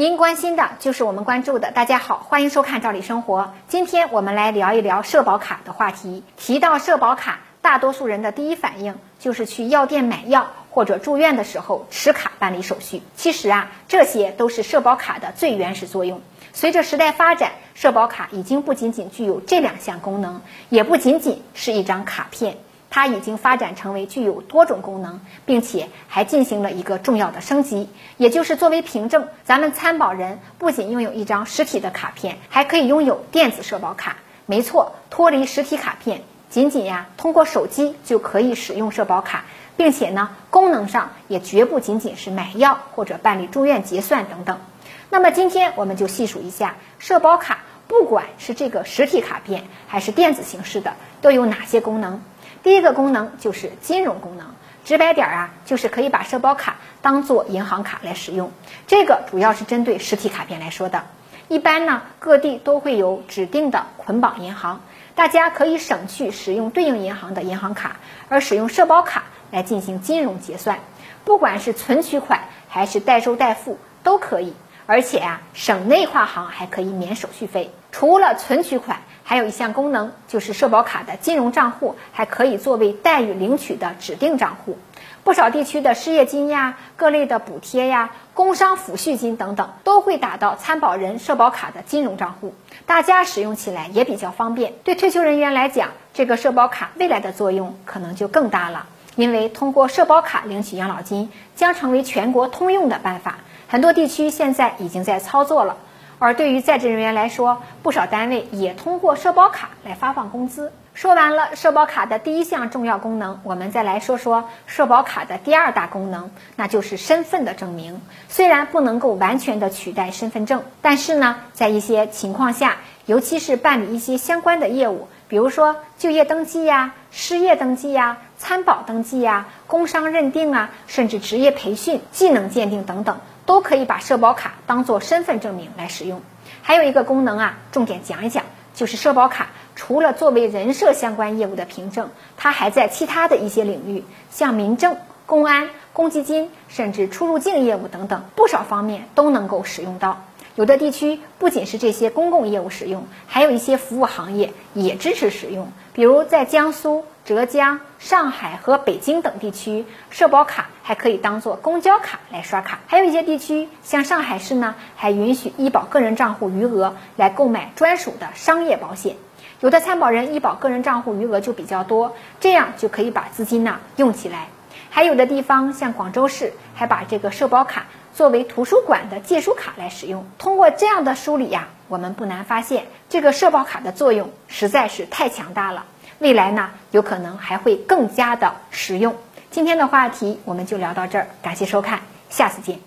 您关心的就是我们关注的。大家好，欢迎收看《赵理生活》。今天我们来聊一聊社保卡的话题。提到社保卡，大多数人的第一反应就是去药店买药，或者住院的时候持卡办理手续。其实啊，这些都是社保卡的最原始作用。随着时代发展，社保卡已经不仅仅具有这两项功能，也不仅仅是一张卡片。它已经发展成为具有多种功能，并且还进行了一个重要的升级，也就是作为凭证，咱们参保人不仅拥有一张实体的卡片，还可以拥有电子社保卡。没错，脱离实体卡片，仅仅呀通过手机就可以使用社保卡，并且呢功能上也绝不仅仅是买药或者办理住院结算等等。那么今天我们就细数一下社保卡，不管是这个实体卡片还是电子形式的，都有哪些功能。第一个功能就是金融功能，直白点儿啊，就是可以把社保卡当做银行卡来使用。这个主要是针对实体卡片来说的。一般呢，各地都会有指定的捆绑银行，大家可以省去使用对应银行的银行卡，而使用社保卡来进行金融结算。不管是存取款还是代收代付都可以，而且啊，省内跨行还可以免手续费。除了存取款。还有一项功能，就是社保卡的金融账户还可以作为待遇领取的指定账户。不少地区的失业金呀、各类的补贴呀、工伤抚恤金等等，都会打到参保人社保卡的金融账户，大家使用起来也比较方便。对退休人员来讲，这个社保卡未来的作用可能就更大了，因为通过社保卡领取养老金将成为全国通用的办法，很多地区现在已经在操作了。而对于在职人员来说，不少单位也通过社保卡来发放工资。说完了社保卡的第一项重要功能，我们再来说说社保卡的第二大功能，那就是身份的证明。虽然不能够完全的取代身份证，但是呢，在一些情况下，尤其是办理一些相关的业务，比如说就业登记呀、失业登记呀、参保登记呀、工伤认定啊，甚至职业培训、技能鉴定等等。都可以把社保卡当做身份证明来使用。还有一个功能啊，重点讲一讲，就是社保卡除了作为人社相关业务的凭证，它还在其他的一些领域，像民政、公安、公积金，甚至出入境业务等等，不少方面都能够使用到。有的地区不仅是这些公共业务使用，还有一些服务行业也支持使用，比如在江苏。浙江、上海和北京等地区，社保卡还可以当做公交卡来刷卡。还有一些地区，像上海市呢，还允许医保个人账户余额来购买专属的商业保险。有的参保人医保个人账户余额就比较多，这样就可以把资金呢用起来。还有的地方，像广州市，还把这个社保卡作为图书馆的借书卡来使用。通过这样的梳理呀，我们不难发现，这个社保卡的作用实在是太强大了。未来呢，有可能还会更加的实用。今天的话题我们就聊到这儿，感谢收看，下次见。